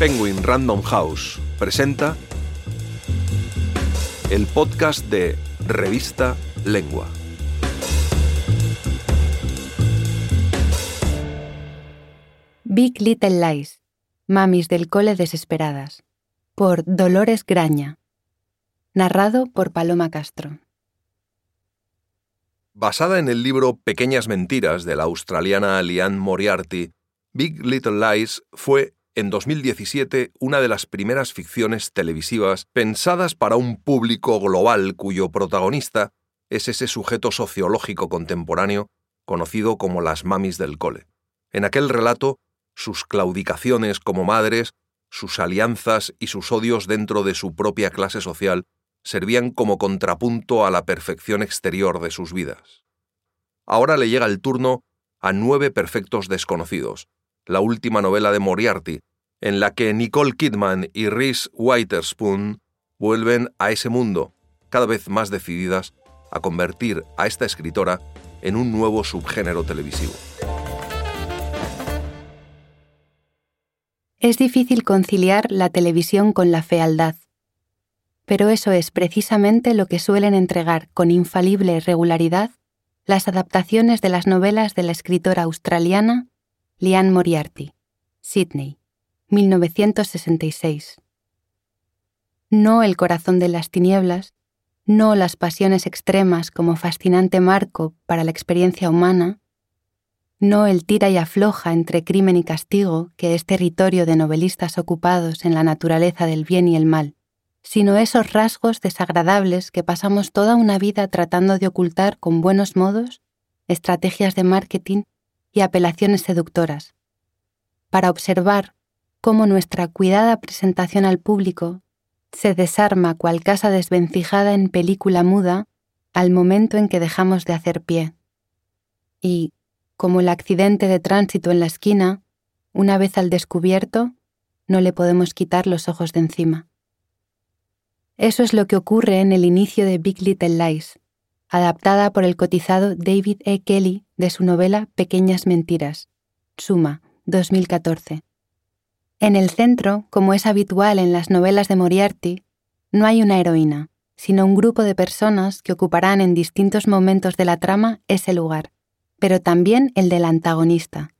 Penguin Random House presenta el podcast de Revista Lengua. Big Little Lies, Mamis del Cole Desesperadas, por Dolores Graña. Narrado por Paloma Castro. Basada en el libro Pequeñas Mentiras de la australiana Liane Moriarty, Big Little Lies fue, en 2017, una de las primeras ficciones televisivas pensadas para un público global cuyo protagonista es ese sujeto sociológico contemporáneo conocido como las mamis del cole. En aquel relato, sus claudicaciones como madres, sus alianzas y sus odios dentro de su propia clase social servían como contrapunto a la perfección exterior de sus vidas. Ahora le llega el turno a Nueve Perfectos Desconocidos, la última novela de Moriarty, en la que Nicole Kidman y Reese Witherspoon vuelven a ese mundo, cada vez más decididas a convertir a esta escritora en un nuevo subgénero televisivo. Es difícil conciliar la televisión con la fealdad, pero eso es precisamente lo que suelen entregar con infalible regularidad las adaptaciones de las novelas de la escritora australiana Liane Moriarty, Sydney, 1966. No el corazón de las tinieblas, no las pasiones extremas como fascinante marco para la experiencia humana, no el tira y afloja entre crimen y castigo que es territorio de novelistas ocupados en la naturaleza del bien y el mal, sino esos rasgos desagradables que pasamos toda una vida tratando de ocultar con buenos modos, estrategias de marketing y apelaciones seductoras, para observar cómo nuestra cuidada presentación al público se desarma cual casa desvencijada en película muda al momento en que dejamos de hacer pie. Y, como el accidente de tránsito en la esquina, una vez al descubierto, no le podemos quitar los ojos de encima. Eso es lo que ocurre en el inicio de Big Little Lies, adaptada por el cotizado David E. Kelly de su novela Pequeñas Mentiras, Suma, 2014. En el centro, como es habitual en las novelas de Moriarty, no hay una heroína, sino un grupo de personas que ocuparán en distintos momentos de la trama ese lugar, pero también el del antagonista,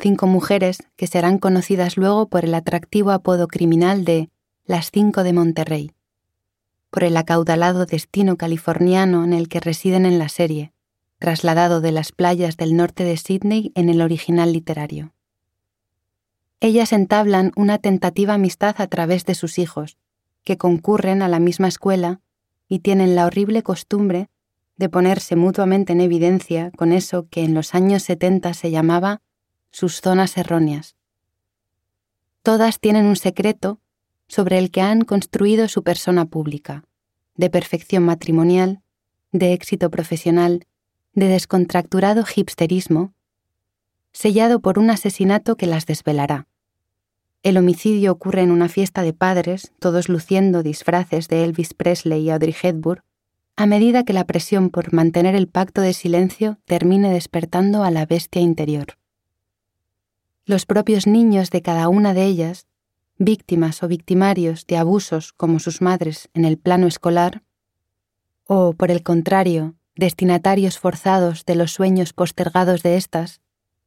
cinco mujeres que serán conocidas luego por el atractivo apodo criminal de las cinco de Monterrey, por el acaudalado destino californiano en el que residen en la serie, trasladado de las playas del norte de Sydney en el original literario. Ellas entablan una tentativa amistad a través de sus hijos, que concurren a la misma escuela y tienen la horrible costumbre de ponerse mutuamente en evidencia con eso que en los años 70 se llamaba sus zonas erróneas. Todas tienen un secreto sobre el que han construido su persona pública, de perfección matrimonial, de éxito profesional, de descontracturado hipsterismo, sellado por un asesinato que las desvelará. El homicidio ocurre en una fiesta de padres, todos luciendo disfraces de Elvis Presley y Audrey Hepburn, a medida que la presión por mantener el pacto de silencio termine despertando a la bestia interior. Los propios niños de cada una de ellas víctimas o victimarios de abusos como sus madres en el plano escolar, o, por el contrario, destinatarios forzados de los sueños postergados de éstas,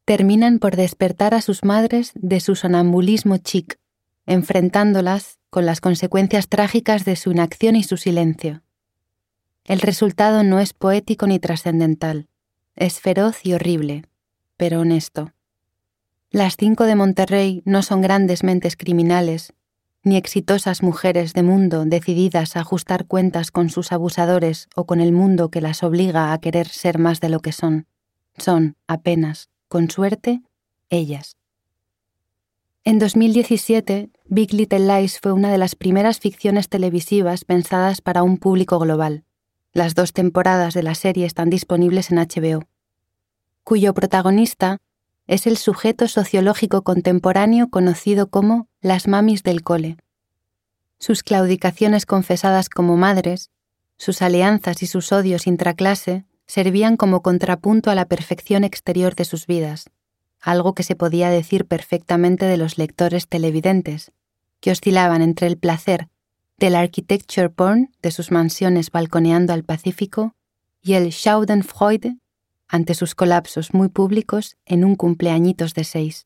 terminan por despertar a sus madres de su sonambulismo chic, enfrentándolas con las consecuencias trágicas de su inacción y su silencio. El resultado no es poético ni trascendental, es feroz y horrible, pero honesto. Las cinco de Monterrey no son grandes mentes criminales, ni exitosas mujeres de mundo decididas a ajustar cuentas con sus abusadores o con el mundo que las obliga a querer ser más de lo que son. Son, apenas, con suerte, ellas. En 2017, Big Little Lies fue una de las primeras ficciones televisivas pensadas para un público global. Las dos temporadas de la serie están disponibles en HBO, cuyo protagonista es el sujeto sociológico contemporáneo conocido como las mamis del cole. Sus claudicaciones confesadas como madres, sus alianzas y sus odios intraclase servían como contrapunto a la perfección exterior de sus vidas, algo que se podía decir perfectamente de los lectores televidentes, que oscilaban entre el placer del architecture porn de sus mansiones balconeando al Pacífico y el Schadenfreude ante sus colapsos muy públicos en un cumpleañitos de seis.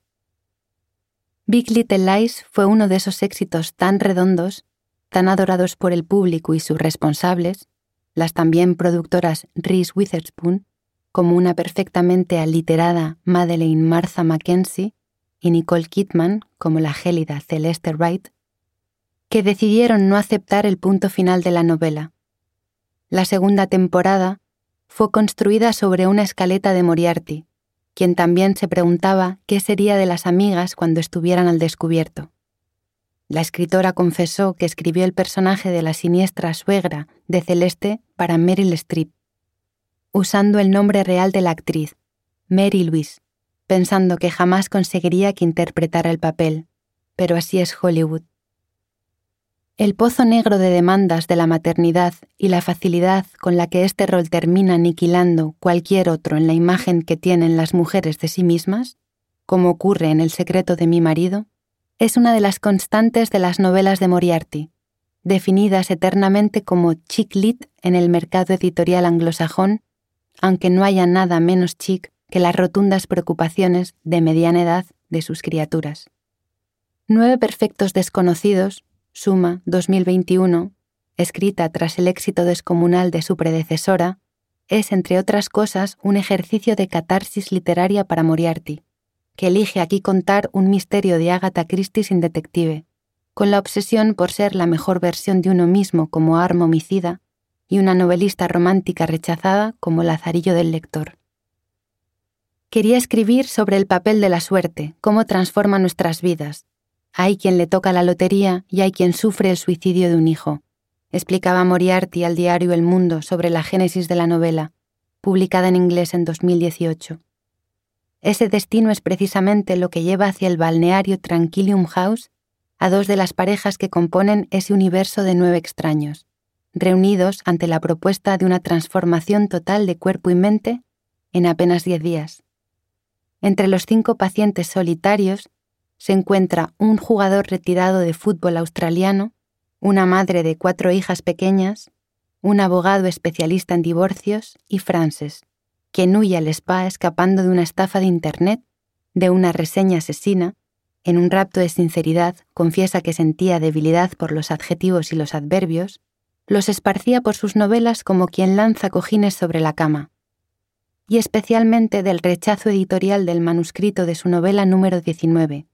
Big Little Lies fue uno de esos éxitos tan redondos, tan adorados por el público y sus responsables, las también productoras Reese Witherspoon, como una perfectamente aliterada Madeleine Martha Mackenzie y Nicole Kidman como la gélida Celeste Wright, que decidieron no aceptar el punto final de la novela. La segunda temporada fue construida sobre una escaleta de Moriarty, quien también se preguntaba qué sería de las amigas cuando estuvieran al descubierto. La escritora confesó que escribió el personaje de la siniestra suegra de Celeste para Meryl Streep, usando el nombre real de la actriz, Mary Louise, pensando que jamás conseguiría que interpretara el papel, pero así es Hollywood. El pozo negro de demandas de la maternidad y la facilidad con la que este rol termina aniquilando cualquier otro en la imagen que tienen las mujeres de sí mismas, como ocurre en El secreto de mi marido, es una de las constantes de las novelas de Moriarty, definidas eternamente como chick lit en el mercado editorial anglosajón, aunque no haya nada menos chic que las rotundas preocupaciones de mediana edad de sus criaturas. Nueve perfectos desconocidos Suma 2021, escrita tras el éxito descomunal de su predecesora, es, entre otras cosas, un ejercicio de catarsis literaria para Moriarty, que elige aquí contar un misterio de Agatha Christie sin detective, con la obsesión por ser la mejor versión de uno mismo como arma homicida y una novelista romántica rechazada como lazarillo del lector. Quería escribir sobre el papel de la suerte, cómo transforma nuestras vidas, hay quien le toca la lotería y hay quien sufre el suicidio de un hijo, explicaba Moriarty al diario El Mundo sobre la génesis de la novela, publicada en inglés en 2018. Ese destino es precisamente lo que lleva hacia el balneario Tranquilium House a dos de las parejas que componen ese universo de nueve extraños, reunidos ante la propuesta de una transformación total de cuerpo y mente en apenas diez días. Entre los cinco pacientes solitarios se encuentra un jugador retirado de fútbol australiano, una madre de cuatro hijas pequeñas, un abogado especialista en divorcios y Frances, quien huye al spa escapando de una estafa de Internet, de una reseña asesina, en un rapto de sinceridad confiesa que sentía debilidad por los adjetivos y los adverbios, los esparcía por sus novelas como quien lanza cojines sobre la cama, y especialmente del rechazo editorial del manuscrito de su novela número 19,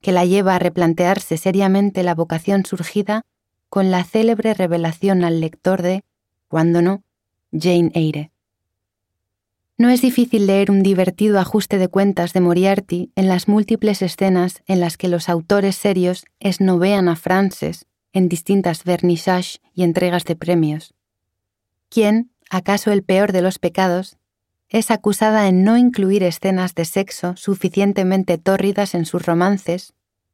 que la lleva a replantearse seriamente la vocación surgida con la célebre revelación al lector de, cuando no, Jane Eyre. No es difícil leer un divertido ajuste de cuentas de Moriarty en las múltiples escenas en las que los autores serios esnovean a Frances en distintas vernissages y entregas de premios. ¿Quién, acaso el peor de los pecados, es acusada en no incluir escenas de sexo suficientemente tórridas en sus romances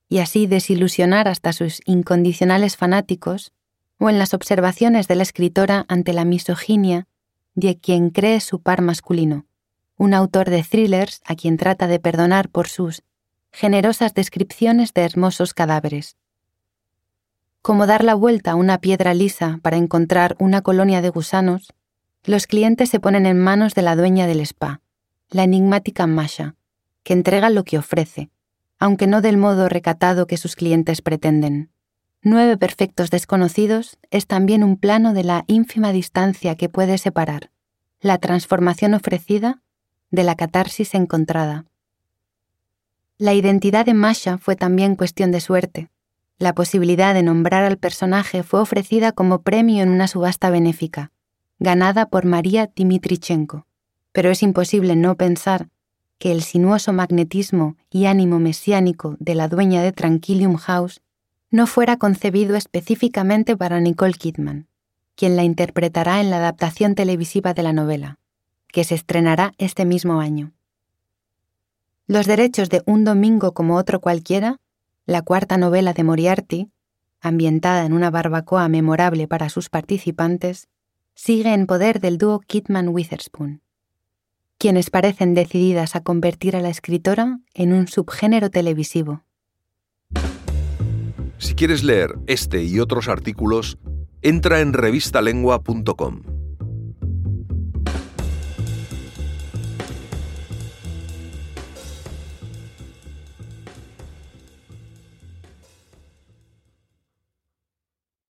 y así desilusionar hasta sus incondicionales fanáticos, o en las observaciones de la escritora ante la misoginia de quien cree su par masculino, un autor de thrillers a quien trata de perdonar por sus generosas descripciones de hermosos cadáveres. Como dar la vuelta a una piedra lisa para encontrar una colonia de gusanos, los clientes se ponen en manos de la dueña del spa, la enigmática Masha, que entrega lo que ofrece, aunque no del modo recatado que sus clientes pretenden. Nueve perfectos desconocidos es también un plano de la ínfima distancia que puede separar la transformación ofrecida de la catarsis encontrada. La identidad de Masha fue también cuestión de suerte. La posibilidad de nombrar al personaje fue ofrecida como premio en una subasta benéfica, ganada por María Dimitrichenko, pero es imposible no pensar que el sinuoso magnetismo y ánimo mesiánico de la dueña de Tranquilium House no fuera concebido específicamente para Nicole Kidman, quien la interpretará en la adaptación televisiva de la novela, que se estrenará este mismo año. Los derechos de Un domingo como otro cualquiera, la cuarta novela de Moriarty, ambientada en una barbacoa memorable para sus participantes, sigue en poder del dúo Kidman-Witherspoon, quienes parecen decididas a convertir a la escritora en un subgénero televisivo. Si quieres leer este y otros artículos, entra en revistalengua.com.